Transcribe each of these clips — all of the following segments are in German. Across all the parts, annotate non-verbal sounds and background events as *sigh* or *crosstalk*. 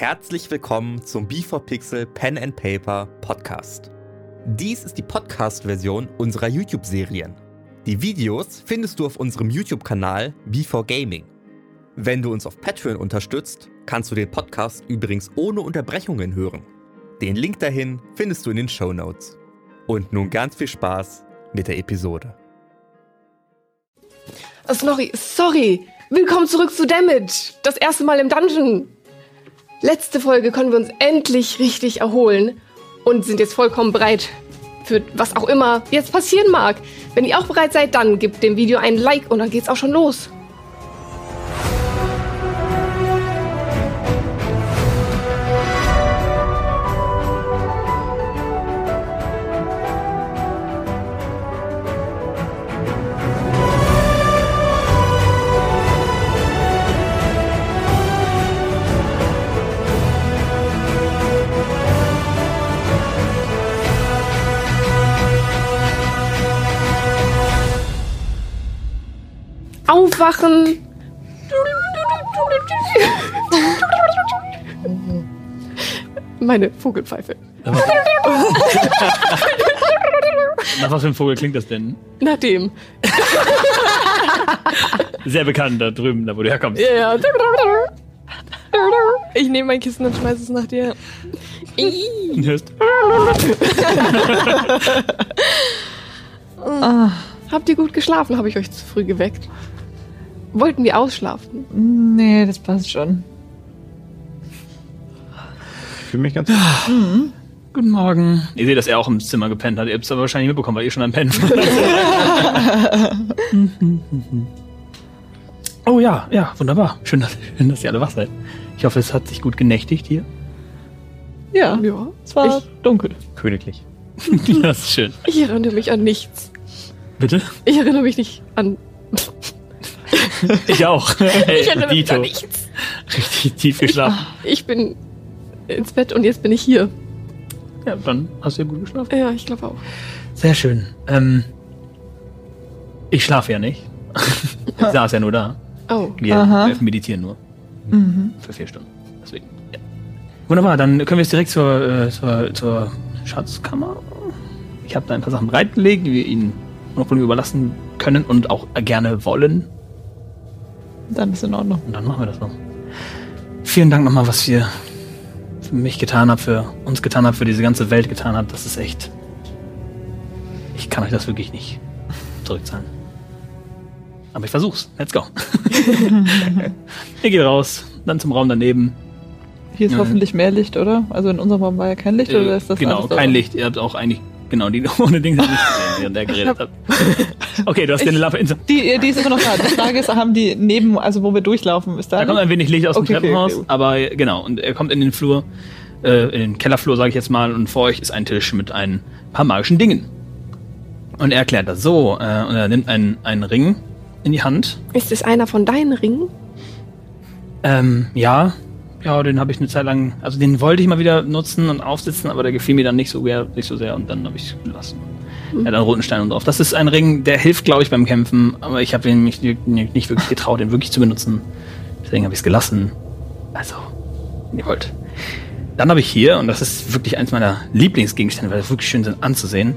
Herzlich willkommen zum B4Pixel Pen and Paper Podcast. Dies ist die Podcast-Version unserer YouTube-Serien. Die Videos findest du auf unserem YouTube-Kanal B4Gaming. Wenn du uns auf Patreon unterstützt, kannst du den Podcast übrigens ohne Unterbrechungen hören. Den Link dahin findest du in den Show Notes. Und nun ganz viel Spaß mit der Episode. Oh, sorry, sorry. Willkommen zurück zu Damage. Das erste Mal im Dungeon. Letzte Folge konnten wir uns endlich richtig erholen und sind jetzt vollkommen bereit für was auch immer jetzt passieren mag. Wenn ihr auch bereit seid, dann gebt dem Video ein Like und dann geht's auch schon los. Aufwachen! Meine Vogelpfeife. Nach was für einem Vogel klingt das denn? Nach dem. Sehr bekannt da drüben, da wo du herkommst. Ja. Ich nehme mein Kissen und schmeiße es nach dir. Hörst, Habt ihr gut geschlafen? Habe ich euch zu früh geweckt? Wollten wir ausschlafen? Nee, das passt schon. Ich fühle mich ganz. Guten Morgen. Ihr seht, dass er auch im Zimmer gepennt hat. Ihr habt es aber wahrscheinlich mitbekommen, weil ihr schon am Pennen *laughs* Oh ja, ja, wunderbar. Schön dass, schön, dass ihr alle wach seid. Ich hoffe, es hat sich gut genächtigt hier. Ja, Ja. es war Ich- dunkel. Königlich. *laughs* das ist schön. Ich erinnere mich an nichts. Bitte? Ich erinnere mich nicht an. *laughs* Ich auch. Ich mich Dito. nichts. Richtig tief geschlafen. Ich bin ins Bett und jetzt bin ich hier. Ja, dann hast du ja gut geschlafen. Ja, ich glaube auch. Sehr schön. Ähm, ich schlafe ja nicht. *laughs* ich saß ja nur da. Oh. Wir, Aha. meditieren nur. Für vier Stunden. Deswegen. Ja. Wunderbar, dann können wir jetzt direkt zur, äh, zur, zur Schatzkammer. Ich habe da ein paar Sachen bereitgelegt, die wir Ihnen unabhängig überlassen können und auch gerne wollen. Dann ist in Ordnung. Und dann machen wir das so. Vielen Dank nochmal, was ihr für mich getan habt, für uns getan habt, für diese ganze Welt getan habt. Das ist echt. Ich kann euch das wirklich nicht zurückzahlen. Aber ich versuch's. Let's go. *laughs* ihr geht raus, dann zum Raum daneben. Hier ist Ja. hoffentlich mehr Licht, oder? Also in unserem Raum war ja kein Licht, oder ist das genau, kein? Licht. Ihr habt auch eigentlich, genau, die *laughs* ohne Dings nicht gesehen, während der geredet hat. Okay, du hast dir eine Lampe in so. Die, die ist immer noch da. Die Frage ist, haben die neben, also wo wir durchlaufen, ist da, Da kommt ein wenig Licht aus Okay, dem okay, Treppenhaus, okay. aber äh, genau, und er kommt in den Flur, äh, in den Kellerflur, sage ich jetzt mal, und vor euch ist ein Tisch mit ein paar magischen Dingen. Und er erklärt das so, äh, und er nimmt einen, einen Ring in die Hand. Ist es einer von deinen Ringen? Ähm, ja, ja, den habe ich eine Zeit lang, also den wollte ich mal wieder nutzen und aufsitzen, aber der gefiel mir dann nicht so, sehr- nicht so sehr und dann habe ich es gelassen. Er hat einen roten Stein und drauf. Das ist ein Ring, der hilft, glaube ich, beim Kämpfen, aber ich habe ihn mich nicht wirklich getraut, den wirklich zu benutzen. Deswegen habe ich es gelassen. Also, wenn ihr wollt. Dann habe ich hier, und das ist wirklich eins meiner Lieblingsgegenstände, weil es wirklich schön sind anzusehen,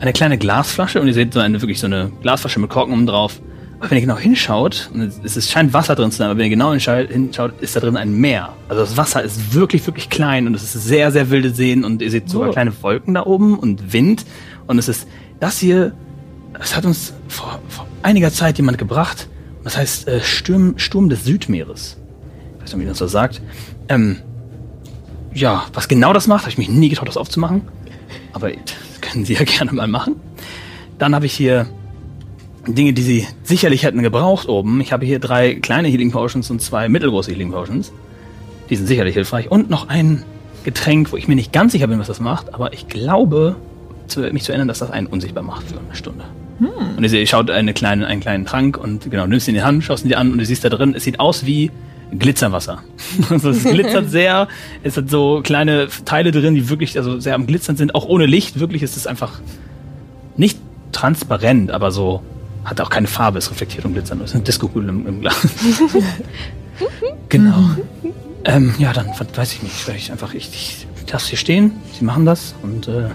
eine kleine Glasflasche und ihr seht so eine wirklich so eine Glasflasche mit Korken oben drauf. Aber wenn ihr genau hinschaut, und es, es scheint Wasser drin zu sein, aber wenn ihr genau hinschaut, ist da drin ein Meer. Also das Wasser ist wirklich, wirklich klein und es ist sehr, sehr wilde Seen und ihr seht sogar Oh. kleine Wolken da oben und Wind. Und es ist das hier, das hat uns vor, vor einiger Zeit jemand gebracht. Das heißt äh, Sturm, Sturm des Südmeeres. Ich weiß nicht, wie man das so sagt. Ähm, ja, was genau das macht, habe ich mich nie getraut, das aufzumachen. Aber *laughs* das können Sie ja gerne mal machen. Dann habe ich hier Dinge, die Sie sicherlich hätten gebraucht oben. Ich habe hier drei kleine Healing Potions und zwei mittelgroße Healing Potions. Die sind sicherlich hilfreich. Und noch ein Getränk, wo ich mir nicht ganz sicher bin, was das macht. Aber ich glaube, zu, mich zu erinnern, dass das einen unsichtbar macht für eine Stunde. Und ihr seht, ihr schaut eine kleine, einen kleinen Trank und genau, nimmst ihn in die Hand, schaust ihn dir an und du siehst da drin, es sieht aus wie Glitzerwasser. *laughs* Also es glitzert sehr, es hat so kleine Teile drin, die wirklich also sehr am Glitzern sind, auch ohne Licht. Wirklich ist es einfach nicht transparent, aber so hat auch keine Farbe, es reflektiert und glitzert. nur. Es ist eine Disco-Kugel im, im Glas. *laughs* genau. Ähm, ja, dann weiß ich nicht. Vielleicht einfach, ich, ich lasse hier stehen. Sie machen das und äh,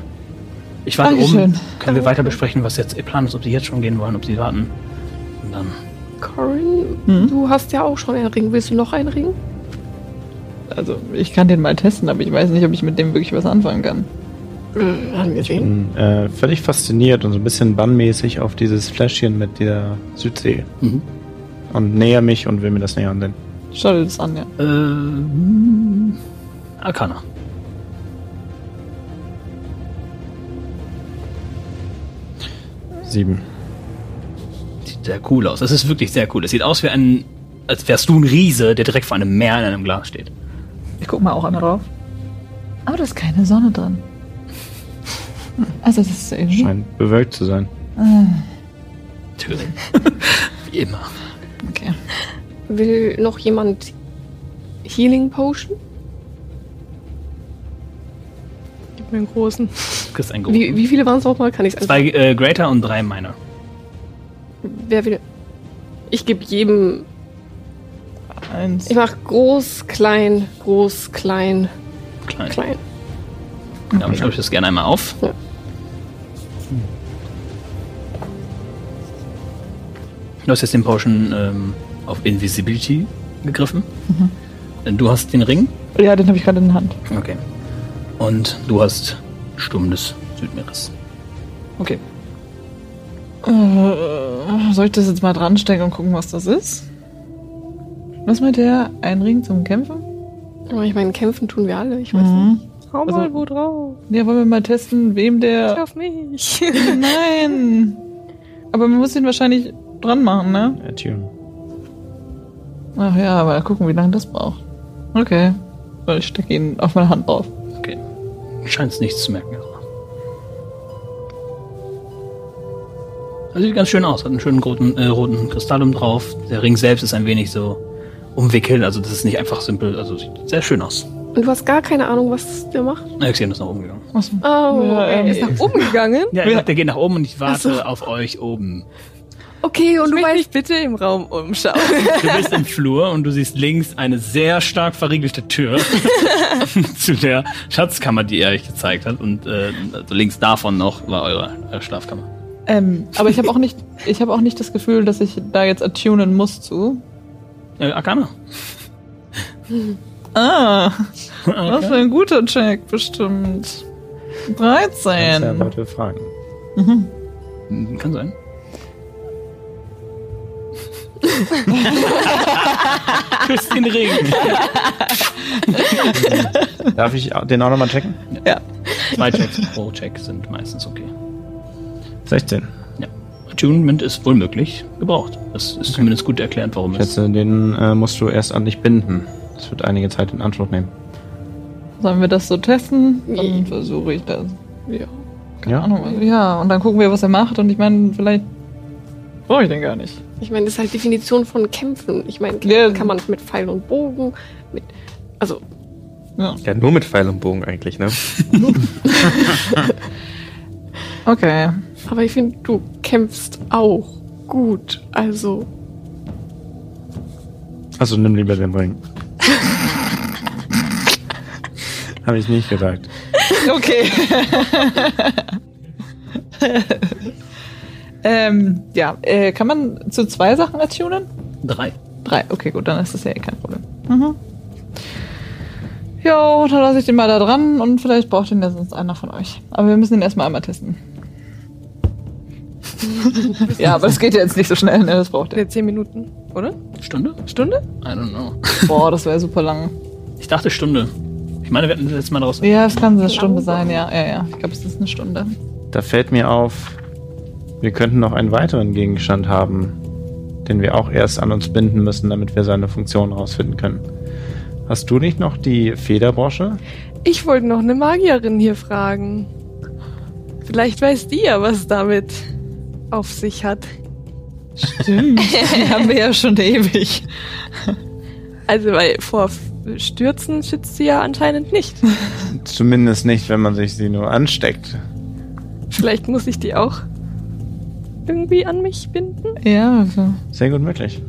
ich warte Dankeschön. oben. Können wir weiter besprechen, was jetzt Ihr Plan ist, ob Sie jetzt schon gehen wollen, ob Sie warten. Und dann. Corin, Hm? du hast ja auch schon einen Ring. Willst du noch einen Ring? Also, ich kann den mal testen, aber ich weiß nicht, ob ich mit dem wirklich was anfangen kann. Äh, haben wir sehen. Bin äh, völlig fasziniert und so ein bisschen bannmäßig auf dieses Fläschchen mit der Südsee. Mhm. Und näher mich und will mir das näher ansehen. Schau dir das an, ja. Ähm, Arcana. Sieben. Sieht sehr cool aus. Das ist wirklich sehr cool. Es sieht aus wie ein, als wärst du ein Riese, der direkt vor einem Meer in einem Glas steht. Ich guck mal auch einmal drauf. Aber da ist keine Sonne drin. Also, das ist irgendwie. Scheint bewölkt zu sein. Ah, Natürlich. *laughs* wie immer. okay. Will noch jemand Healing Potion? Gib mir einen großen. Du kriegst einen großen. Wie, wie viele waren es nochmal? Kann ich es Zwei äh, Greater und drei Minor. Wer will? Ich gebe jedem. Eins. Ich mach groß, klein, groß, klein, Klein. klein. Dann schreibe ich das gerne einmal auf. Ja. Du hast jetzt den Potion ähm, auf Invisibility gegriffen. Äh, Du hast den Ring. Ja, den habe ich gerade in der Hand. Okay. Und du hast Sturm des Südmeeres. Okay. Äh, soll ich das jetzt mal dran stecken und gucken, was das ist? Was meint der? Ein Ring zum Kämpfen? Aber ich meine, kämpfen tun wir alle. Ich weiß Mhm. nicht. Hau Also- mal wo drauf. Ja, wollen wir mal testen, wem Ich der. auf mich. Nein! *laughs* Aber man muss ihn wahrscheinlich dran machen, ne? Attune. Ach ja, aber gucken, wie lange das braucht. Okay. Ich stecke ihn auf meine Hand drauf. Okay. Scheint es nichts zu merken. Also. Also sieht ganz schön aus. Hat einen schönen roten, äh, roten Kristallum drauf. Der Ring selbst ist ein wenig so umwickelt. Also das ist nicht einfach simpel. Also sieht sehr schön aus. Und du hast gar keine Ahnung, was der macht? Alexian ist nach oben gegangen. Oh, Ja, ey. ähm, Ist nach oben *laughs* gegangen. Ja, ich glaub, der geht nach oben und ich warte so. auf euch oben. Okay, und Ich du weißt. mich bitte im Raum umschauen. Du bist im Flur und du siehst links eine sehr stark verriegelte Tür *laughs* zu der Schatzkammer, die er euch gezeigt hat. Und äh, also links davon noch war eure, Schlafkammer. Ähm, aber ich habe auch nicht, ich habe auch nicht das Gefühl, dass ich da jetzt attunen muss zu. Äh, Arcana. *laughs* Ah, was für ein guter Check, bestimmt. Kannst ja 13. Leute fragen. Hm, Kann sein. *laughs* Küss den Ring. *laughs* Darf ich den auch nochmal checken? Ja. Zwei Checks pro Check sind meistens okay. 16. Ja. Attunement ist wohl möglich gebraucht. Das ist zumindest gut erklärt, warum Ich es. schätze, den äh, musst du erst an dich binden. Das wird einige Zeit in Anspruch nehmen. Sollen wir das so testen? Dann versuche ich das. Ja. Keine Ja. Ahnung. Ja, und dann gucken wir, was er macht. Und ich meine, vielleicht brauche ich den gar nicht. Ich meine, das ist halt Definition von Kämpfen. Ich meine, Ja. kann man mit Pfeil und Bogen, mit. Also, Ja. Ja, nur mit Pfeil und Bogen eigentlich, ne? *laughs* Okay. aber ich finde, du kämpfst auch gut. Also, Also nimm lieber den Ring. *laughs* Habe ich nicht gesagt. Okay. *laughs* ähm, ja, äh, kann man zu zwei Sachen attunen? Drei. Drei. Okay, gut, dann ist das ja eh kein Problem. Mhm. Jo, dann lasse ich den mal da dran und vielleicht braucht den ja sonst einer von euch. Aber wir müssen ihn erstmal einmal testen. *laughs* ja, aber das geht ja jetzt nicht so schnell, ne? Das braucht er. Zehn Minuten, oder? Stunde? Stunde? I don't know. *laughs* Boah, das wäre super lang. Ich dachte Stunde. Ich meine, wir hatten das letzte Mal raus. Ja, es kann eine Stunde sein, ja, ja, ja. Ich glaube, es ist eine Stunde. Da fällt mir auf, wir könnten noch einen weiteren Gegenstand haben, den wir auch erst an uns binden müssen, damit wir seine Funktion rausfinden können. Hast du nicht noch die Federbrosche? Ich wollte noch eine Magierin hier fragen. Vielleicht weiß die ja, was damit auf sich hat. Stimmt. *laughs* Die haben wir ja schon ewig. Also, weil vor Stürzen schützt sie ja anscheinend nicht. Zumindest nicht, wenn man sich sie nur ansteckt. Vielleicht muss ich die auch irgendwie an mich binden. Ja, also Sehr gut möglich.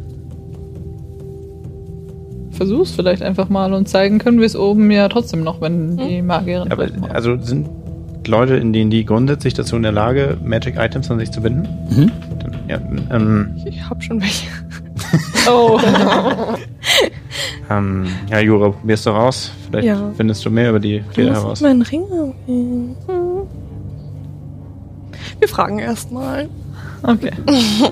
versuch's vielleicht einfach mal und zeigen können wir es oben ja trotzdem noch, wenn die Magierin. Aber also sind Leute in D&D grundsätzlich dazu in der Lage, Magic Items an sich zu binden? Mhm. Dann, ja, ähm, Ich hab schon welche. *laughs* oh, ähm, ja, Jura, probier's doch aus. Vielleicht Ja. findest du mehr über die Feder Muss heraus. ich meinen Ring? Hm. Wir fragen erstmal. Okay. *laughs*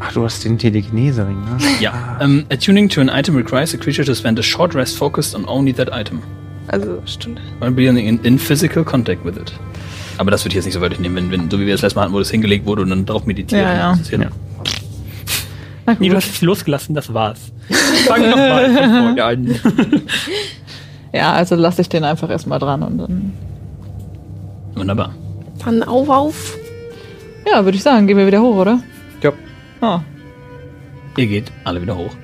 Ach, du hast den Telekinese-Ring, ne? Ja. Ähm, attuning to an item requires a creature to spend a short rest focused on only that item. Also, stimmt. While being in, in physical contact with it. Aber das würde ich jetzt nicht so wörtlich nehmen, wenn, wenn so wie wir das letzte Mal hatten, wo das hingelegt wurde und dann drauf meditiert. Ja, ja. Das ist Ja. Na Nee, du hast es losgelassen, das war's. Fang nochmal von vorne an. *laughs* Ja, also lasse ich den einfach erstmal dran und dann. Wunderbar. Dann auf, auf. Ja, würde ich sagen, gehen wir wieder hoch, oder? Ja. Ah. Ihr geht alle wieder hoch.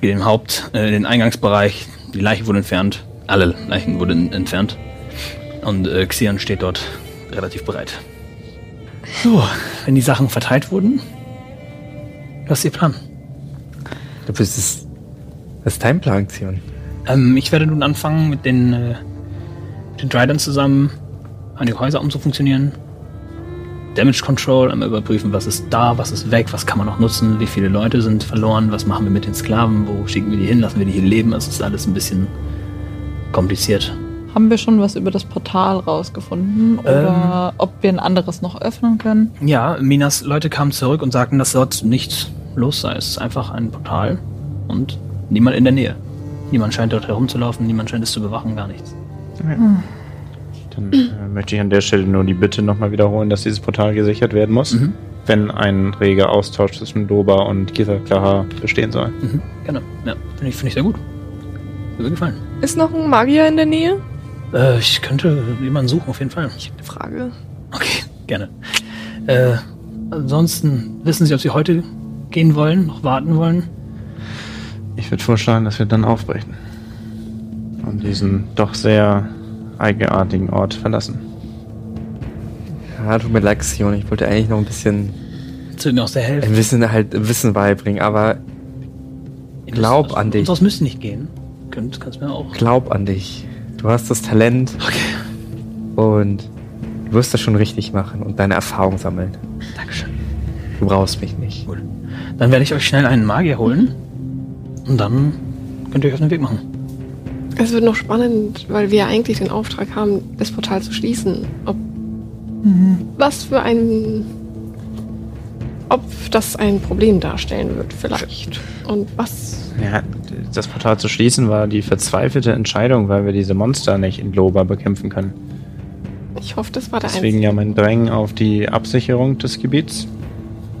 Geht in den Haupt, äh, in den Eingangsbereich. Die Leiche wurde entfernt. Alle Leichen wurden entfernt. Und äh, Xian steht dort relativ bereit. So, wenn die Sachen verteilt wurden, was ist Ihr Plan? Du bist es. Was ist dein Plan, Zion? Ähm, ich werde nun anfangen, mit den, äh, mit den Dryden zusammen einige Häuser umzufunktionieren. Damage Control, einmal überprüfen, was ist da, was ist weg, was kann man noch nutzen, wie viele Leute sind verloren, was machen wir mit den Sklaven, wo schicken wir die hin, lassen wir die hier leben. Es ist alles ein bisschen kompliziert. Haben wir schon was über das Portal rausgefunden? Oder ob wir ein anderes noch öffnen können? Ja, Minas Leute kamen zurück und sagten, dass dort nichts los sei. Es ist einfach ein Portal und niemand in der Nähe. Niemand scheint dort herumzulaufen, niemand scheint es zu bewachen, gar nichts. Dann äh, möchte ich an der Stelle nur die Bitte nochmal wiederholen, dass dieses Portal gesichert werden muss, Mhm. wenn ein reger Austausch zwischen Doba und Githa bestehen soll. Mhm, gerne. Ja, finde ich, finde ich sehr gut. Würde mir gefallen. Ist noch ein Magier in der Nähe? Äh, ich könnte jemanden suchen, auf jeden Fall. Ich habe eine Frage. Okay, gerne. Äh, ansonsten wissen Sie, ob Sie heute gehen wollen, noch warten wollen? Ich würde vorschlagen, dass wir dann aufbrechen und diesen doch sehr eigenartigen Ort verlassen. Ja, tut mir leid, Zion. Ich wollte eigentlich noch ein bisschen Zu aus der Hälfte. ein Wissen, halt, Wissen beibringen, aber glaub an dich. Sonst müsst ihr nicht gehen. Könnt, kannst mir auch. glaub an dich. Du hast das Talent Okay, und du wirst das schon richtig machen und deine Erfahrung sammeln. Dankeschön. Du brauchst mich nicht. Gut. Dann werde ich euch schnell einen Magier holen. Und dann könnt ihr euch auf den Weg machen. Es wird noch spannend, weil wir eigentlich den Auftrag haben, das Portal zu schließen. Ob was für ein ob das ein Problem darstellen wird, vielleicht. Und was Ja, das Portal zu schließen war die verzweifelte Entscheidung, weil wir diese Monster nicht in Loba bekämpfen können. ich hoffe, das war der Deswegen einzige. ja mein Drängen auf die Absicherung des Gebiets.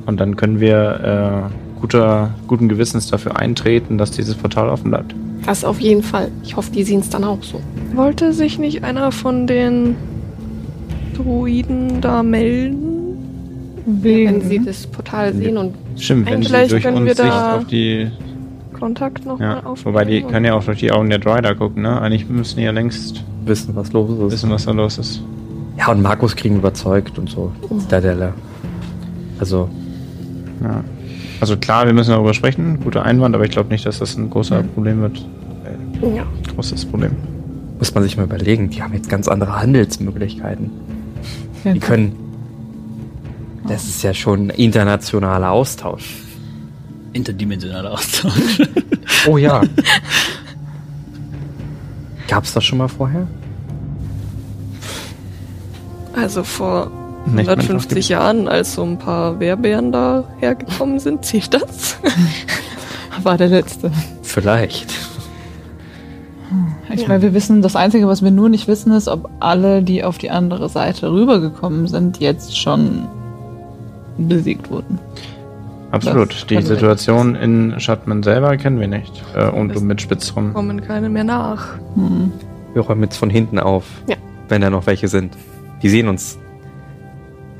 Und dann können wir äh, guter, guten Gewissens dafür eintreten, dass dieses Portal offen bleibt. Das auf jeden Fall. Ich hoffe, die sehen es dann auch so. Wollte sich nicht einer von den Druiden da melden? Wenn sie das Portal sehen und Stimmt, wenn sie Vielleicht durch können uns wir Sicht da auf die. Kontakt noch Ja, mal aufnehmen? wobei die können ja auch durch die Augen der Dryder gucken, ne? Eigentlich müssen die ja längst Wissen, was los ist. wissen, was da los ist. Ja, und Markus kriegen überzeugt und so. Stadella. Also, Ja. Also klar, wir müssen darüber sprechen, guter Einwand, aber ich glaube nicht, dass das ein großer Problem wird. ja. Großes Problem. muss man sich mal überlegen, die haben jetzt ganz andere Handelsmöglichkeiten. Ja, Die können. Das ist ja schon internationaler Austausch. Interdimensionaler Austausch. *laughs* Oh ja. Gab's das schon mal vorher? Also vor 150 Jahren, als so ein paar Wehrbären da hergekommen sind, *laughs* zählt das? *laughs* war der letzte. Vielleicht. Ich meine, wir wissen, das Einzige, was wir nur nicht wissen, ist, ob alle, die auf die andere Seite rübergekommen sind, jetzt schon besiegt wurden. Absolut. Die Situation in Schattmann selber kennen wir nicht. Äh, und du mit Spitzrum. Kommen keine mehr nach. Hm. Wir räumen jetzt von hinten auf. Ja. Wenn da noch welche sind. Die sehen uns.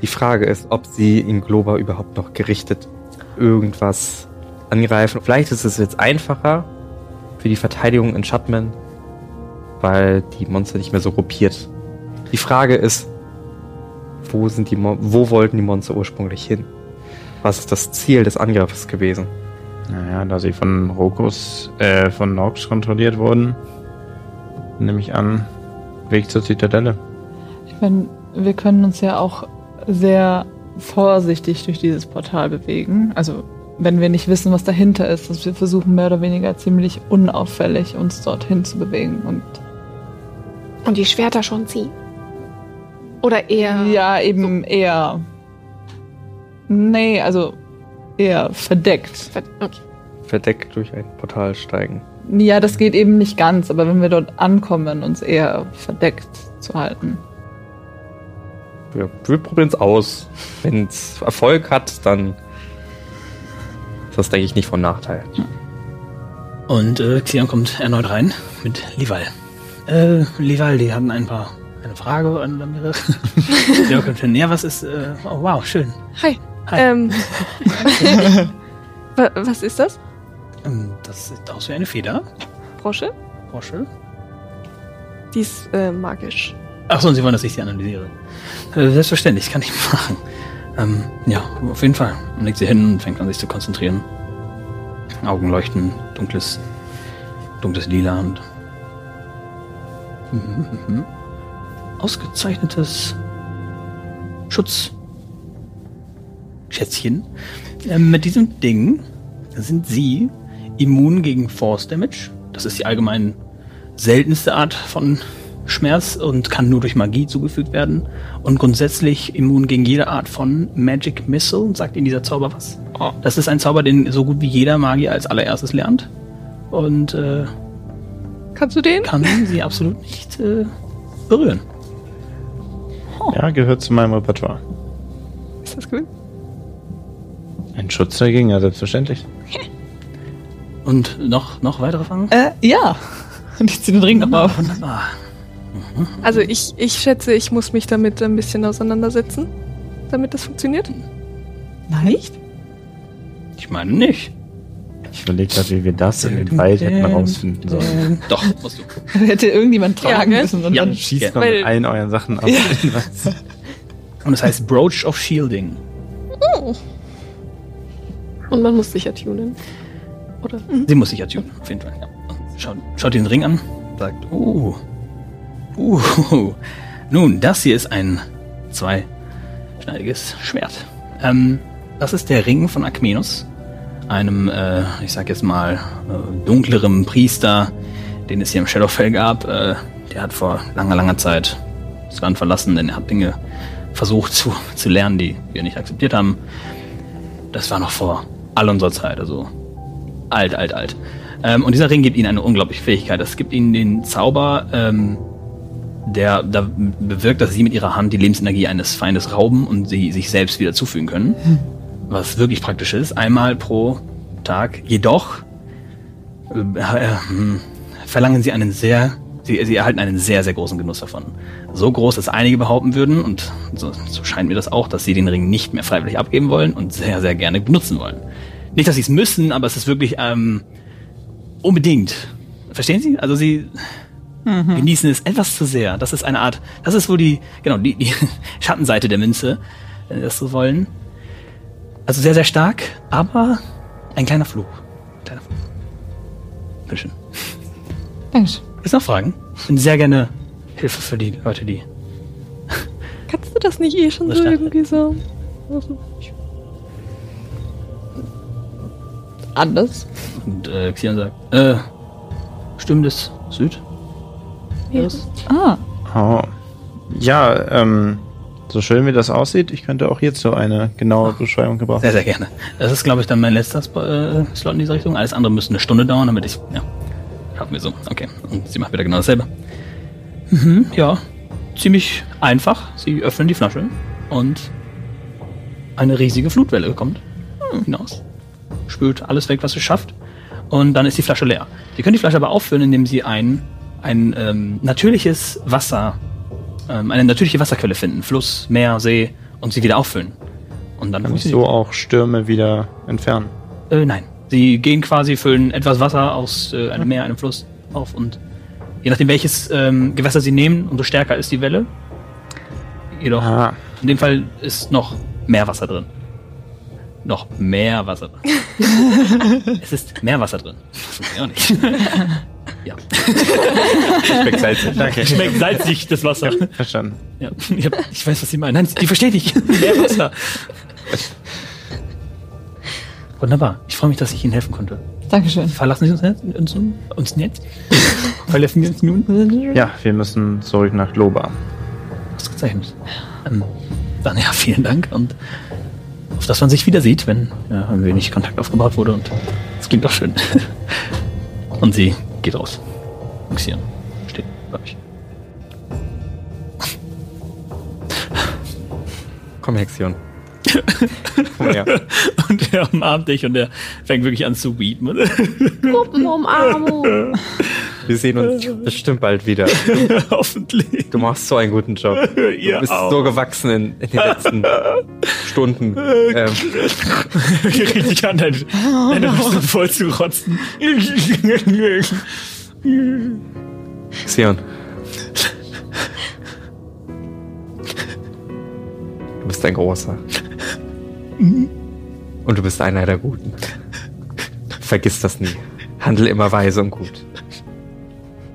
Die Frage ist, ob sie in Globa überhaupt noch gerichtet irgendwas angreifen. Vielleicht ist es jetzt einfacher für die Verteidigung in Shutman, weil die Monster nicht mehr so gruppiert. Die Frage ist, wo sind die Mon wo wollten die Monster ursprünglich hin? Was ist das Ziel des Angriffs gewesen? Naja, da sie von Rokus, äh, von Nox kontrolliert wurden, nehme ich an, Weg zur Zitadelle. Ich meine, wir können uns ja auch sehr vorsichtig durch dieses Portal bewegen. Also, wenn wir nicht wissen, was dahinter ist, dass wir versuchen, mehr oder weniger ziemlich unauffällig uns dorthin zu bewegen. Und Und die Schwerter schon ziehen. Oder eher. ja, eben eher. Nee, also eher verdeckt. Ver- Okay. Verdeckt durch ein Portal steigen. Ja, das geht eben nicht ganz, aber wenn wir dort ankommen, uns eher verdeckt zu halten. Wir, wir probieren es aus. Wenn es Erfolg hat, dann ist das, denke ich, nicht von Nachteil. Und äh, Xion kommt erneut rein mit Lival. Äh, Lival, die haben ein paar eine Frage an Lamire. *laughs* ja, könnte näher was ist. Äh, oh, wow, schön. Hi. Hi. Ähm, *laughs* wa- was ist das? Ähm, das sieht aus wie eine Feder. Brosche? Porsche. Die ist äh, magisch. Achso, und Sie wollen, dass ich sie analysiere. Äh, selbstverständlich, kann ich *laughs* machen. Ähm, ja, auf jeden Fall. Man legt sie hin und fängt an, sich zu konzentrieren. Augen leuchten, dunkles, dunkles Lila und Mhm, *laughs* mhm. ausgezeichnetes Schutz. Schätzchen. Ähm, mit diesem Ding sind Sie immun gegen Force Damage. Das ist die allgemein seltenste Art von Schmerz und kann nur durch Magie zugefügt werden. Und grundsätzlich immun gegen jede Art von Magic Missile. Sagt Ihnen dieser Zauber was? Das ist ein Zauber, den so gut wie jeder Magier als allererstes lernt. Und äh, Kannst du den? kann sie absolut nicht äh, berühren. Ja, gehört zu meinem Repertoire. Ist das gut? Ein Schutz dagegen, ja, selbstverständlich. Und noch, noch weitere Fragen? Äh, ja. *laughs* Und ich ziehe den Ring nochmal auf. Wunderbar. Also ich, ich schätze, ich muss mich damit ein bisschen auseinandersetzen, damit das funktioniert. Nein? Ich meine nicht. Ich überlege gerade, wie wir das in den Wald hätten rausfinden sollen. Doch, musst du. *laughs* Hätte irgendjemand Ja, tragen gell? müssen. Und Ja. dann Schießt mal Weil- mit allen euren Sachen ab. Und es heißt Brooch of Shielding. Und man muss sich ja tunen. Oder? Sie muss sich ja tun, auf jeden Fall. Ja. Schaut, schaut den Ring an, sagt, uh, uh, nun, das hier ist ein zweischneidiges Schwert. Ähm, das ist der Ring von Akmenos, einem, äh, ich sag jetzt mal, äh, dunkleren Priester, den es hier im Shadowfell gab. Äh, der hat vor langer, langer Zeit das Land verlassen, denn er hat Dinge versucht zu, zu lernen, die wir nicht akzeptiert haben. Das war noch vor all unserer Zeit, also alt, alt, alt. Ähm, und dieser Ring gibt ihnen eine unglaubliche Fähigkeit. Es gibt ihnen den Zauber, ähm, der da bewirkt, dass sie mit ihrer Hand die Lebensenergie eines Feindes rauben und sie sich selbst wieder zufügen können. Was wirklich praktisch ist. Einmal pro Tag. Jedoch äh, äh, hm, verlangen sie einen sehr, sie, sie erhalten einen sehr, sehr großen Genuss davon. So groß, dass einige behaupten würden, und so, so scheint mir das auch, dass sie den Ring nicht mehr freiwillig abgeben wollen und sehr, sehr gerne benutzen wollen. Nicht, dass sie es müssen, aber es ist wirklich ähm, unbedingt. Verstehen Sie? Also sie genießen es etwas zu sehr. Das ist eine Art, das ist wohl die, genau, die, die *laughs* Schattenseite der Münze, wenn Sie das so wollen. Also sehr, sehr stark, aber ein kleiner Fluch. Kleiner Fluch. Bitteschön. Dankeschön. Ist noch Fragen? Ich bin sehr gerne Hilfe für die Leute, die. Kannst du das nicht eh schon so stimmt. irgendwie so? Anders. Und äh, Xion sagt, äh, Stimmen des Süd? Ja. Ah, Oh. Ja, ähm, so schön wie das aussieht, ich könnte auch hierzu eine genaue Beschreibung gebrauchen. Sehr, sehr gerne. Das ist, glaube ich, dann mein letzter Sp äh, Slot in diese Richtung. Alles andere müsste eine Stunde dauern, damit ich. Ja. Schaffen wir so. Okay. Und sie macht wieder genau dasselbe. Mhm, ja. Ziemlich einfach. Sie öffnen die Flasche und eine riesige Flutwelle kommt hinaus. Spült alles weg, was sie schafft. Und dann ist die Flasche leer. Sie können die Flasche aber auffüllen, indem sie ein, ein ähm, natürliches Wasser, ähm, eine natürliche Wasserquelle finden. Fluss, Meer, See und sie wieder auffüllen. Und dann Kann ich so auch Stürme wieder entfernen. äh, nein. Sie gehen quasi, füllen etwas Wasser aus äh, einem Meer, einem Fluss auf und je nachdem welches ähm, Gewässer sie nehmen, umso stärker ist die Welle. Jedoch Ah, in dem Fall ist noch mehr Wasser drin. noch mehr Wasser drin. *laughs* es ist mehr Wasser drin. Das ich auch nicht. *laughs* ja. *laughs* Schmeckt salzig. Danke. Schmeckt salzig, das Wasser. Verstanden. Ja. Ich, hab, ich weiß, was Sie meinen. Nein, die versteht nicht. Mehr Wasser. Wunderbar. Ich freue mich, dass ich Ihnen helfen konnte. Dankeschön. Verlassen Sie uns jetzt? Uns, uns jetzt? *laughs* Verlassen wir uns nun? Ja, wir müssen zurück nach Globa. Ausgezeichnet. Ähm, dann ja, vielen Dank und auf dass man sich wieder sieht, wenn ja, ein wenig Kontakt aufgebaut wurde und es klingt doch schön. *laughs* und sie geht raus. Xian steht bei euch. Komm, Hexion. *laughs* Komm her. Und er umarmt dich und er fängt wirklich an zu weepen. Gruppenumarmung. Wir sehen uns bestimmt bald wieder. *laughs* Hoffentlich. Du machst so einen guten Job. *laughs* Du Ihr bist auch. so gewachsen in, in den letzten Stunden. Ähm, *laughs* Richtig an, deine, deine Rüstung voll zu rotzen. Xion. Du bist ein großer. Und du bist einer der Guten. Vergiss das nie. Handel immer weise und gut.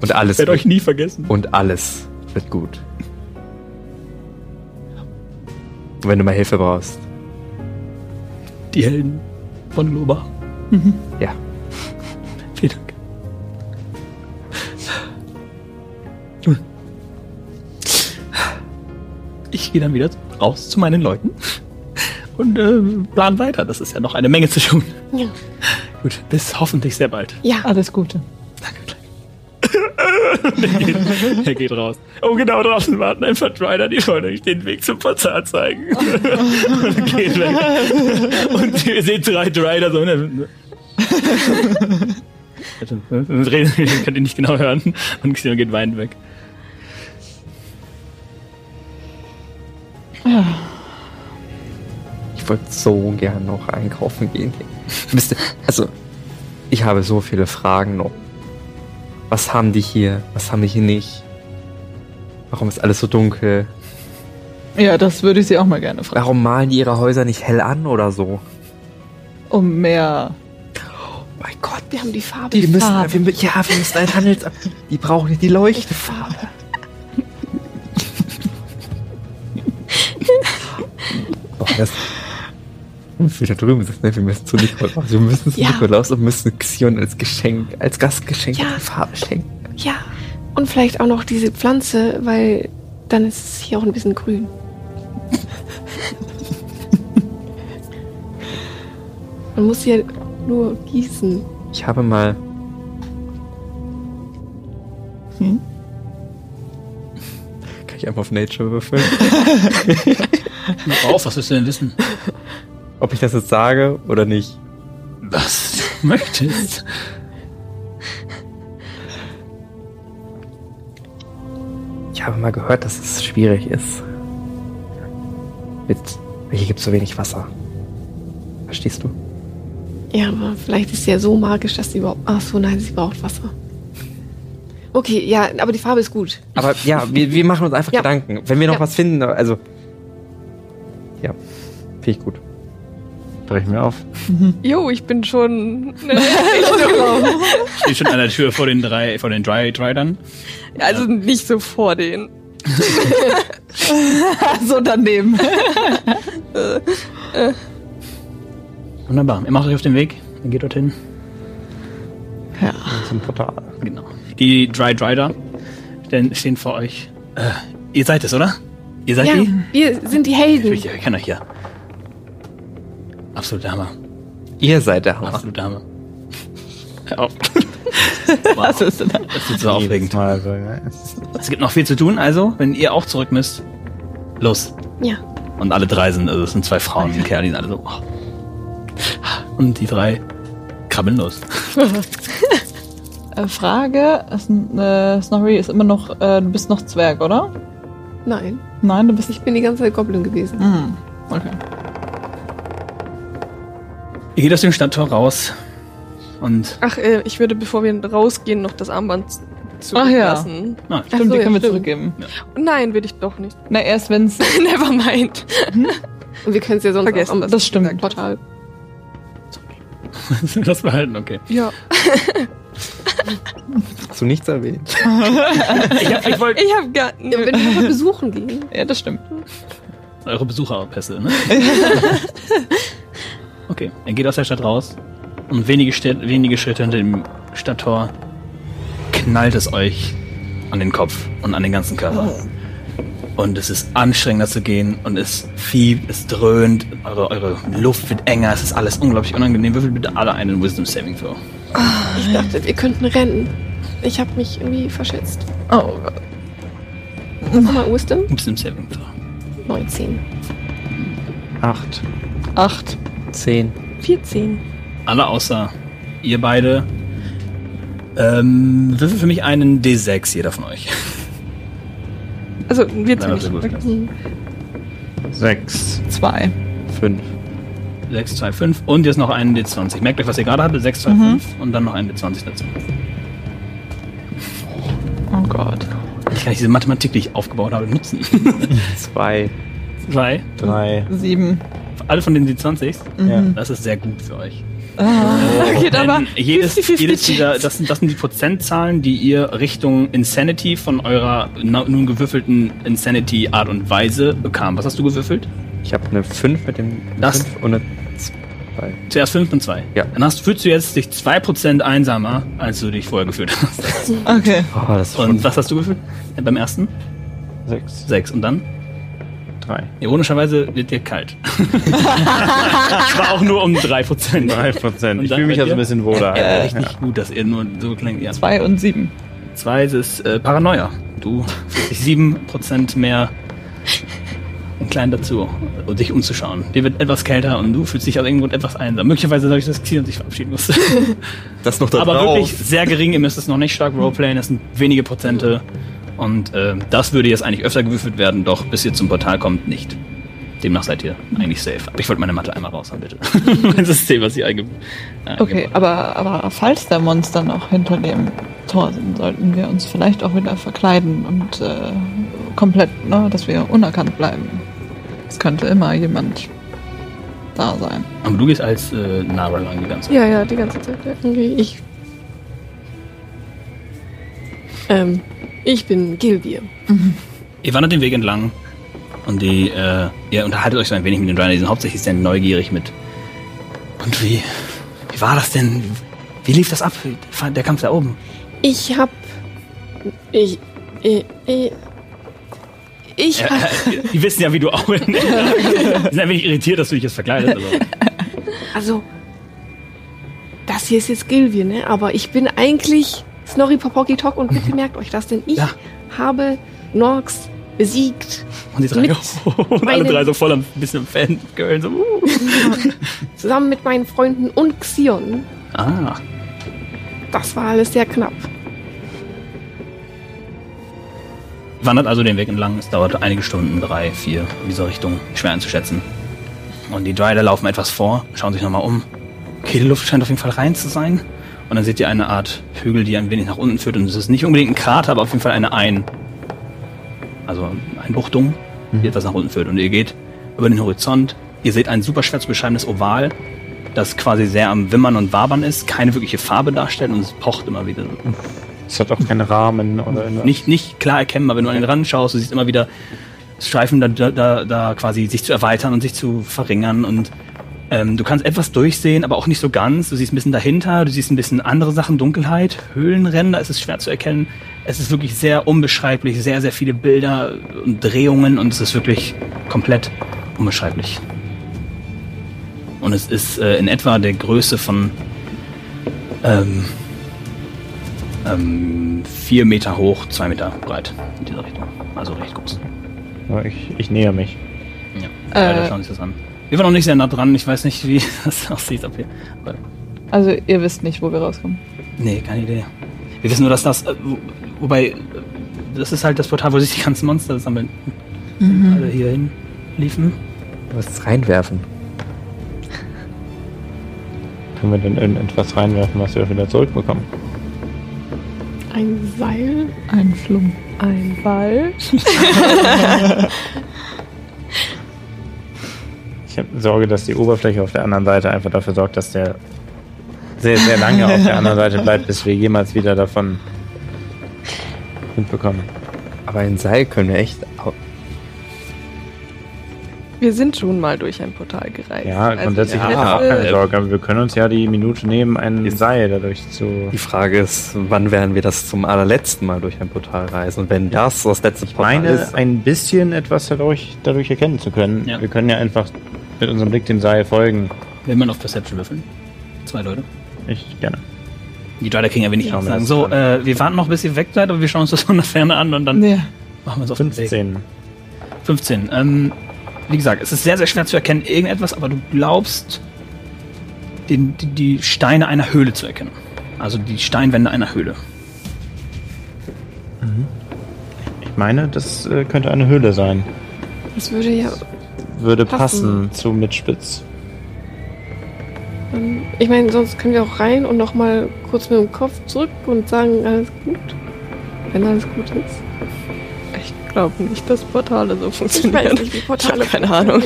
Und alles Ich werde euch nie vergessen. und alles wird gut. Wenn du mal Hilfe brauchst, Die Helden von Loba. ja. *laughs* Vielen Dank. Ich gehe dann wieder raus zu meinen Leuten und äh, plan weiter. Das ist ja noch eine Menge zu tun. Ja. Gut, bis hoffentlich sehr bald. Ja, Alles Gute. *laughs* Danke. er, geht, geht raus. Oh, genau draußen warten ein paar Rider, die wollen euch den Weg zum Portal zeigen. und *laughs* geht weg. Und ihr seht drei Rider so. Ne? Also, reden, könnt ihr nicht genau hören. Und Xion geht weinend weg. Ich wollte so gern noch einkaufen gehen. Also, ich habe so viele Fragen noch. Was haben die hier? Was haben die hier nicht? Warum ist alles so dunkel? Ja, das würde ich Sie auch mal gerne fragen. Warum malen die ihre Häuser nicht hell an oder so? Um mehr. Oh mein Gott, wir haben die Farbe. Die wir müssen, Farbe. wir, ja, wir müssen ein Handels... *laughs* Die brauchen nicht die Leuchtfarbe. *laughs* oh, das... *laughs* Wieder drüben sagt, ne, wir müssen zu Nikolaus. Wir müssen zu Ja. Nikolaus und müssen Xion als Geschenk, als Gastgeschenk Ja. die Farbe schenken. Ja. Und vielleicht auch noch diese Pflanze, weil dann ist es hier auch ein bisschen grün. *laughs* Man muss hier nur gießen. Ich habe mal. Hm? Kann ich einfach auf Nature würfeln? *laughs* Auf, was willst du denn wissen? Ob ich das jetzt sage oder nicht? Was du möchtest. Ich habe mal gehört, dass es schwierig ist. Mit. Hier gibt es so wenig Wasser. Verstehst du? Ja, aber vielleicht ist sie ja so magisch, dass sie überhaupt. Ach so, nein, sie braucht Wasser. Okay, ja, aber die Farbe ist gut. Aber ja, wir, wir machen uns einfach Ja. Gedanken. Wenn wir noch Ja. was finden, also. Ja, finde ich gut. Brechen wir auf. *laughs* Jo, ich bin schon. Ne, *laughs* Steht schon an der Tür vor den drei, vor den drei Riders. also nicht so vor den. *laughs* so daneben. Wunderbar. Ihr macht euch auf den Weg. Ihr geht dorthin. Ja. Zum Portal. Genau. Die Dry Rider stehen, stehen vor euch. Äh, ihr seid es, oder? Ihr seid Ja, die? wir sind die Helden. Ich, ich kenne euch ja. Absolut Hammer. Ihr seid der Hammer. Absolut Hammer. *laughs* Hör auf. *laughs* Was ist denn da? Das wird so aufregend. Mal so, ja. Es gibt noch viel zu tun, also, wenn ihr auch zurück müsst, los. Ja. Und alle drei sind, also es sind zwei Frauen, die Kerl, die sind alle so. Oh. Und die drei krabbeln los. *laughs* Äh, Frage, ist, äh, Snorri ist immer noch, äh, du bist noch Zwerg, oder? Nein, Nein, du bist ich bin die ganze Zeit Goblin gewesen. Hm. Okay. Ihr geht aus dem Stadttor raus und Ach, äh, ich würde, bevor wir rausgehen, noch das Armband Ach ja. zurücklassen. na, Ach Stimmt, so, die ja, können wir stimmt. zurückgeben. Nein, will ich doch nicht. Na, erst wenn's. *laughs* Never mind. Und wir können es ja sonst Vergessen. auch am Das stimmt. Portal *laughs* das behalten, okay. Ja. *laughs* Hast du nichts erwähnt? Ich, hab, ich wollte Ich hab gar. Ja, wenn wir mal besuchen gehen. Ja, das stimmt. eure Besucherpässe, ne? Okay, er geht aus der Stadt raus und wenige, Städt, wenige Schritte hinter dem Stadttor knallt es euch an den Kopf und an den ganzen Körper. Und es ist anstrengender zu gehen und es fiebt, es dröhnt, eure, eure Luft wird enger, es ist alles unglaublich unangenehm. Würfelt bitte alle einen Wisdom Saving Throw. Ich dachte, wir könnten rennen. Ich habe mich irgendwie verschätzt. Oh Gott. Nochmal Wisdom? Wisdom Saving Throw. 19. Acht. Acht. Zehn. 14. Alle außer ihr beide. Ähm, würfel für mich einen D6, jeder von euch. Also, wir zwei das ist gut. nicht. Sechs. Zwei. Fünf. 6, 2, 5 und jetzt noch einen D20. Merkt euch, was ihr gerade hattet. 6, 2, 5 und dann noch einen D20 dazu. Oh Gott. Ich kann nicht diese Mathematik, die ich aufgebaut habe, nutzen. *laughs* Zwei. Zwei. Drei. Sieben. Alle von den D20s. Ja. Das ist sehr gut für euch. Geht aber. Denn jedes, 50-50 jedes dieser, das sind, das sind die Prozentzahlen, die ihr Richtung Insanity von eurer nun gewürfelten Insanity-Art und Weise bekam. Was hast du gewürfelt? Ich habe eine fünf mit dem Das- fünf und eine zwei. Zuerst 5 und 2. Ja. Dann hast, fühlst du jetzt dich 2% einsamer, als du dich vorher gefühlt hast. Okay. Oh, Und was hast du gefühlt? Ja, beim ersten? Sechs. 6. Und dann? Drei. Ironischerweise wird dir kalt. *laughs* Es war auch nur um 3%. Drei Prozent. Und Ich dann fühle mich also ein bisschen wohler. Ja, richtig gut, dass ihr nur so klingt. Ja. Zwei und sieben. Zwei ist äh, Paranoia. Du fühlst dich 7% mehr klein dazu, um dich umzuschauen. Dir wird etwas kälter und du fühlst dich aus irgendeinem Grund etwas einsam. Möglicherweise dadurch, dass Xion sich verabschieden musste. Das noch da Aber drauf. wirklich sehr gering. Ihr müsst es noch nicht stark roleplayen. Es sind wenige Prozente. Und äh, das würde jetzt eigentlich öfter gewürfelt werden, doch bis ihr zum Portal kommt, nicht. Demnach seid ihr eigentlich safe. Aber ich wollte meine Mathe einmal raus haben, bitte. *laughs* mein System, was ich einge äh, Okay, aber, aber falls der Monster noch hinter dem Tor sind, sollten wir uns vielleicht auch wieder verkleiden und äh, komplett, ne, dass wir unerkannt bleiben. Es könnte immer jemand da sein. Aber du gehst als äh, Nara lang die ganze Zeit. Ja, ja, die ganze Zeit. Okay, ich. Ähm, ich bin Gilvir. Ihr wandert den Weg entlang und die, äh, ihr unterhaltet euch so ein wenig mit den Dryner. Die sind hauptsächlich sehr neugierig mit. Und wie, wie war das denn? Wie lief das ab? Der Kampf da oben? Ich hab. Ich. Ich. Ich, ich Ja, hab. *laughs* die wissen ja, wie du auch. *laughs* Die sind ein wenig irritiert, dass du dich jetzt verkleidest. Also. Also. Das hier ist jetzt Gilvir, ne? Aber ich bin eigentlich Snorri Popoki Tok und bitte merkt euch das, denn ich Ja. habe Norks besiegt. Und die drei, Mit *laughs* und alle drei so voll ein bisschen Fangirl. So, uh. *laughs* Zusammen mit meinen Freunden und Xion. Ah, Das war alles sehr knapp. wandert also den Weg entlang. Es dauerte einige Stunden, drei, vier in dieser Richtung. Schwer einzuschätzen. Und die Dryder laufen etwas vor, schauen sich nochmal um. Okay, die Luft scheint auf jeden Fall rein zu sein. Und dann seht ihr eine Art Hügel, die ein wenig nach unten führt. Und es ist nicht unbedingt ein Krater, aber auf jeden Fall eine Ein... Also eine Buchtung, die etwas nach unten führt. Und ihr geht über den Horizont. Ihr seht ein super schwer zu beschreibendes Oval, das quasi sehr am Wimmern und Wabern ist, keine wirkliche Farbe darstellt und es pocht immer wieder. Es hat auch keinen Rahmen oder irgendwas. Nicht, nicht klar erkennbar, wenn du an den Rand schaust, du siehst immer wieder Streifen da, da, da quasi sich zu erweitern und sich zu verringern und ähm, du kannst etwas durchsehen, aber auch nicht so ganz. Du siehst ein bisschen dahinter, du siehst ein bisschen andere Sachen, Dunkelheit, Höhlenränder, es ist schwer zu erkennen. Es ist wirklich sehr unbeschreiblich, sehr, sehr viele Bilder und Drehungen und es ist wirklich komplett unbeschreiblich. Und es ist äh, in etwa der Größe von ähm, ähm, vier Meter hoch, zwei Meter breit in dieser Richtung. Also recht groß. Ja, Ich, ich näher mich. Ja. Äh. Beide schauen sich das an. Wir waren noch nicht sehr nah dran. Ich weiß nicht, wie *laughs* das aussieht. Ob aber, Also ihr wisst nicht, wo wir rauskommen. nee, keine Idee. Wir wissen nur, dass das, äh, wo, wobei, äh, das ist halt das Portal, wo sich die ganzen Monster sammeln. Alle hier hin liefen. Was reinwerfen. Können wir denn irgendetwas reinwerfen, was wir wieder zurückbekommen? Ein Seil. Ein Flumm. Ein Ball. *laughs* *laughs* Ich habe Sorge, dass die Oberfläche auf der anderen Seite einfach dafür sorgt, dass der sehr, sehr lange auf der anderen Seite bleibt, bis wir jemals wieder davon mitbekommen. Aber ein Seil können wir echt. Wir sind schon mal durch ein Portal gereist. Ja, Also grundsätzlich ich auch keine Sorge, aber wir können uns ja die Minute nehmen, ein Seil dadurch zu. Die Frage ist, wann werden wir das zum allerletzten Mal durch ein Portal reisen? Und wenn das das letzte Ich Portal meine, ist, ein bisschen etwas dadurch, dadurch erkennen zu können. Ja. Wir können ja einfach mit unserem Blick dem Seil folgen. Will man auf Perception würfeln? Zwei Leute. Ich gerne. Die Drider kriegen ja wenig Schauen wir sagen. So, äh, wir warten noch, bis ihr weg seid, aber wir schauen uns das von der Ferne an und dann Nee. machen wir es auf den Weg. 15. 15. Ähm, wie gesagt, es ist sehr, sehr schwer zu erkennen, irgendetwas, aber du glaubst, den, die, die Steine einer Höhle zu erkennen. Also die Steinwände einer Höhle. Ich meine, das äh, könnte eine Höhle sein. Das würde ja. Würde Passen. passen zu Mitspitz. ähm, Ich meine, sonst können wir auch rein und nochmal kurz mit dem Kopf zurück und sagen, alles gut. Wenn alles gut ist. Ich glaube nicht, dass Portale so Ich funktionieren. weiß nicht, wie Portale Ich keine Ahnung.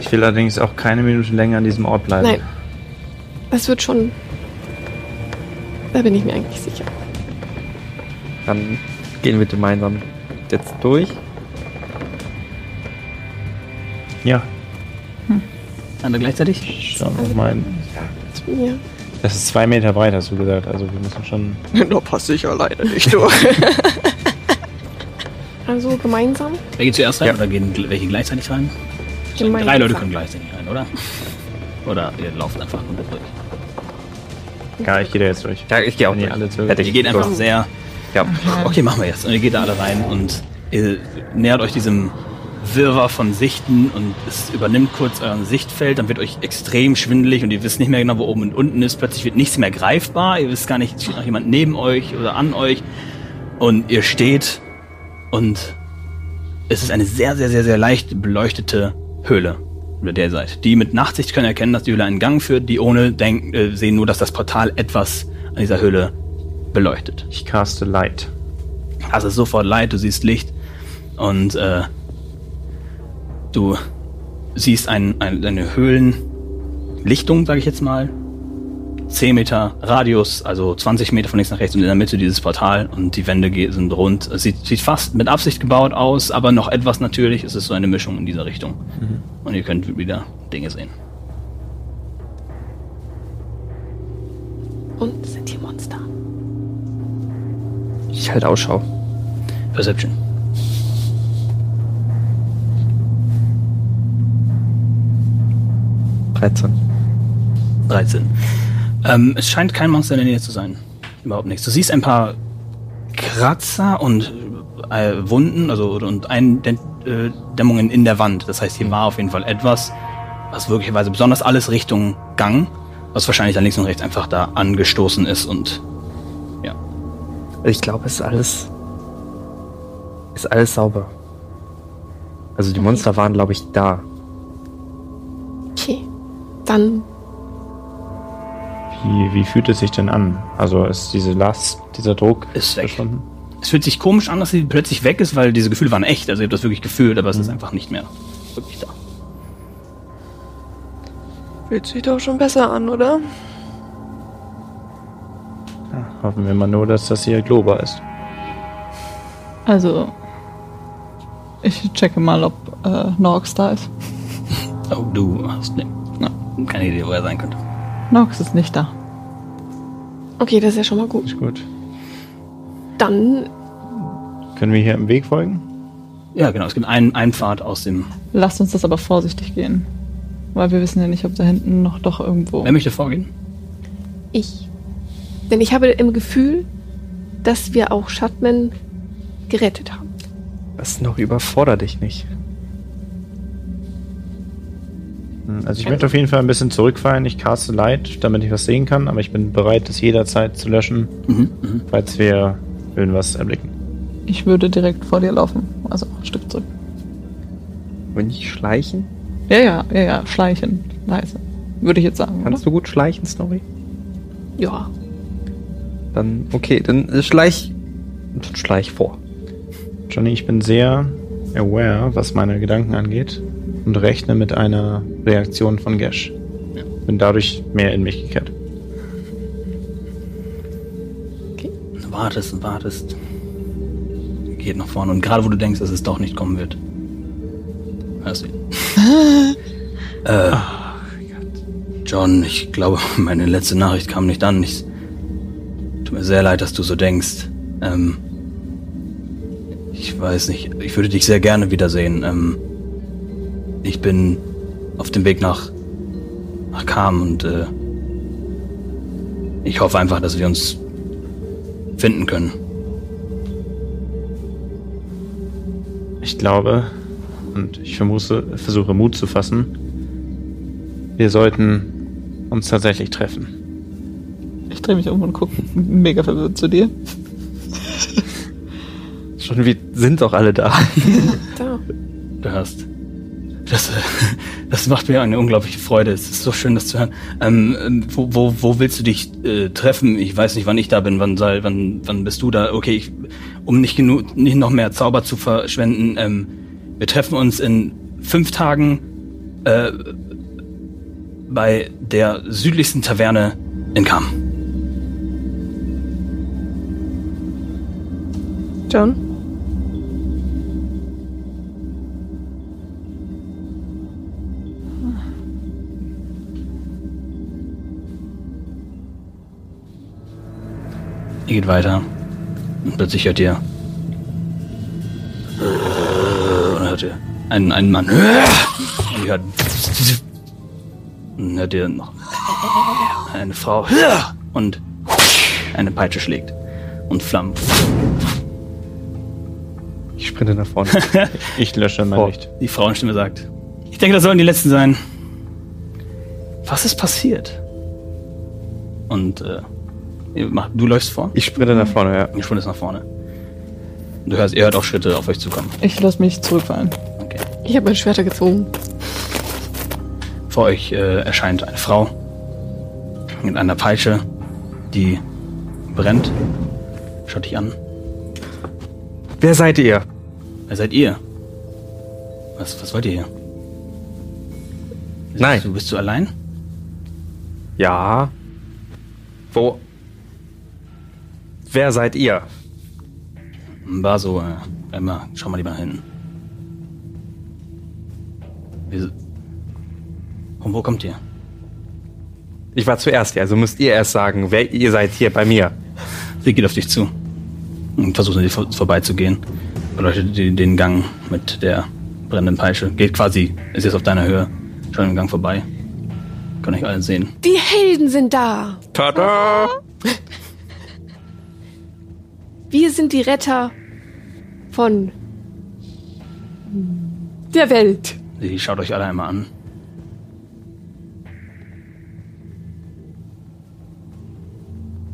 Ich will allerdings auch keine Minute länger an diesem Ort bleiben. Nein. Das wird schon. Da bin ich mir eigentlich sicher. dann gehen wir gemeinsam jetzt durch. Ja, Alle gleichzeitig? schau noch mal. Mir. Das ist zwei Meter breit, hast du gesagt. Also wir müssen schon. *laughs* Da passe ich alleine nicht durch. *laughs* Also gemeinsam? Wer geht zuerst rein Ja. oder gehen welche gleichzeitig rein? Gemeinsam. Drei Leute können gleichzeitig rein, oder? Oder ihr lauft einfach komplett durch. Ja, ich gehe da jetzt durch. Ja, ich gehe auch durch. alle. Hätte Ihr geht einfach durch. sehr Ja. Okay, machen wir jetzt. Und ihr geht da alle rein und ihr nähert euch diesem Wirrwarr von Sichten und es übernimmt kurz euer Sichtfeld, dann wird euch extrem schwindelig und ihr wisst nicht mehr genau, wo oben und unten ist. Plötzlich wird nichts mehr greifbar, ihr wisst gar nicht, steht noch jemand neben euch oder an euch und ihr steht und es ist eine sehr, sehr, sehr, sehr leicht beleuchtete Höhle, über der ihr seid. Die mit Nachtsicht können erkennen, dass die Höhle einen Gang führt, die ohne denken, äh, sehen nur, dass das Portal etwas an dieser Höhle beleuchtet. Ich caste Light. Also sofort Light, du siehst Licht und äh, du siehst ein, ein, eine Höhlenlichtung, sage ich jetzt mal. 10 Meter Radius, also 20 Meter von links nach rechts und in der Mitte dieses Portal und die Wände sind rund. Es sieht, sieht fast mit Absicht gebaut aus, aber noch etwas natürlich. Es ist so eine Mischung in dieser Richtung. Und ihr könnt wieder Dinge sehen. Und sind hier Monster? Ich halte Ausschau. Perception. 13. 13. Ähm, es scheint kein Monster in der Nähe zu sein. Überhaupt nichts. Du siehst ein paar Kratzer und äh, Wunden, also und Eindämmungen in der Wand. Das heißt, hier war auf jeden Fall etwas, was wirklicherweise besonders alles Richtung Gang, was wahrscheinlich dann links und rechts einfach da angestoßen ist und ja. Ich glaube, es ist alles. Ist alles sauber. Also die Monster waren, glaube ich, da. Dann Wie, wie fühlt es sich denn an? Also ist diese Last, dieser Druck Ist weg. verschwunden? Es fühlt sich komisch an, dass sie plötzlich weg ist, weil diese Gefühle waren echt. Also ihr habt das wirklich gefühlt, aber es ist einfach nicht mehr wirklich da. Fühlt sich doch schon besser an, oder? Ja, hoffen wir mal nur, dass das hier Globa ist. Also, ich checke mal, ob äh, Norx da ist. Oh, du hast ne, na, keine Idee, wo er sein könnte. Norx ist nicht da. Okay, das ist ja schon mal gut. Ist gut. Dann, Können wir hier im Weg folgen? Ja, genau. Es gibt einen, einen Pfad aus dem. Lasst uns das aber vorsichtig gehen. Weil wir wissen ja nicht, ob da hinten noch doch irgendwo. Wer möchte vorgehen? ich. Denn ich habe im Gefühl, dass wir auch Shutman gerettet haben. Das noch überfordert dich nicht. Also ich möchte auf jeden Fall ein bisschen zurückfallen. Ich caste Light, damit ich was sehen kann, aber ich bin bereit, das jederzeit zu löschen, Mhm, mhm. falls wir irgendwas erblicken. Ich würde direkt vor dir laufen. Also ein Stück zurück. Und nicht schleichen? Ja, ja, ja, ja. Schleichen. Leise. Würde ich jetzt sagen. Kannst du gut schleichen, Snorri? Ja. Dann, okay, dann äh, schleich. Dann schleich vor. Johnny, ich bin sehr aware, was meine Gedanken angeht und rechne mit einer Reaktion von Gash. Ja. Bin dadurch mehr in mich gekehrt. Okay. Du wartest und wartest. Geht nach vorne. Und gerade wo du denkst, dass es doch nicht kommen wird, hörst du ihn. *laughs* äh, oh, John, ich glaube, meine letzte Nachricht kam nicht an. Ich, tut mir sehr leid, dass du so denkst. Ähm, ich weiß nicht. Ich würde dich sehr gerne wiedersehen. Ähm, ich bin auf dem Weg nach, nach Kam und äh, ich hoffe einfach, dass wir uns finden können. Ich glaube, und ich vermute, versuche Mut zu fassen, wir sollten uns tatsächlich treffen. Ich drehe mich um und gucke mega verwirrt zu dir. Schon wir sind doch alle da. *laughs* Da. Du hörst. Das, äh, *laughs* das macht mir eine unglaubliche Freude. Es ist so schön, das zu hören. Ähm, ähm, wo, wo, wo willst du dich äh, treffen? Ich weiß nicht, wann ich da bin. Wann, soll, wann, wann bist du da? Okay, ich, um nicht genug, nicht noch mehr Zauber zu verschwenden. Ähm, wir treffen uns in fünf Tagen äh, bei der südlichsten Taverne in Kam. John? Ihr geht weiter. Und plötzlich hört ihr. Und hört ihr einen, einen Mann. Und ihr hört. Und dann hört ihr noch eine Frau. Und eine Peitsche schlägt. Und Flammen. Ich sprinte nach vorne. *laughs* Ich lösche mein Oh. Licht. Die Frauenstimme sagt. Ich denke, das sollen die letzten sein. Was ist passiert? Und äh, du läufst vor. Ich sprinte nach vorne, ja. Ihr sprintet nach vorne. Und du hörst, ihr hört auch Schritte auf euch zukommen. Ich lasse mich zurückfallen. Okay. Ich habe mein Schwerter gezogen. Vor euch äh, erscheint eine Frau mit einer Peitsche, die brennt. Schaut dich an. Wer seid ihr? Wer seid ihr? Was, was wollt ihr hier? Nein. Du bist du allein? Ja. Wo? Wer seid ihr? War so, äh, Emma, schau mal lieber nach hinten. Wir, von wo kommt ihr? Ich war zuerst hier, also müsst ihr erst sagen, wer ihr seid hier bei mir. Sie geht auf dich zu und versucht an dir vor, vorbeizugehen. Beleuchtet dir den Gang mit der brennenden Peitsche. Geht quasi, ist jetzt auf deiner Höhe, schon im Gang vorbei. Kann euch alle sehen. Die Helden sind da. Tada! *laughs* Wir sind die Retter von der Welt. Sie schaut euch alle einmal an.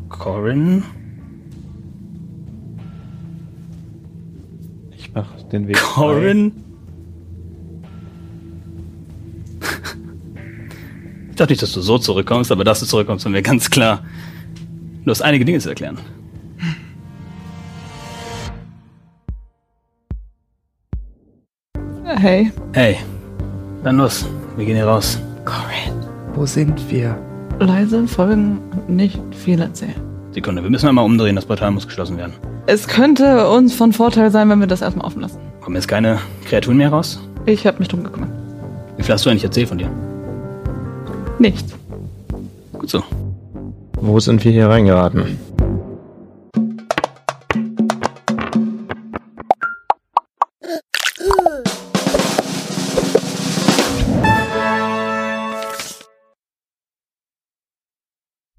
Corin? Ich mach den Weg. frei. Corin? Ich dachte nicht, dass du so zurückkommst, aber dass du zurückkommst, war mir ganz klar. Du hast einige Dinge zu erklären. Hey, Hey, dann los. Wir gehen hier raus. Wo sind wir? leise folgen, nicht viel erzählen. Sekunde, wir müssen einmal umdrehen. Das Portal muss geschlossen werden. Es könnte uns von Vorteil sein, wenn wir das erstmal offen lassen. Kommen jetzt keine Kreaturen mehr raus? Ich habe mich drum gekümmert. Wie viel hast du eigentlich erzählt von dir? Nichts. Gut so. Wo sind wir hier reingeraten?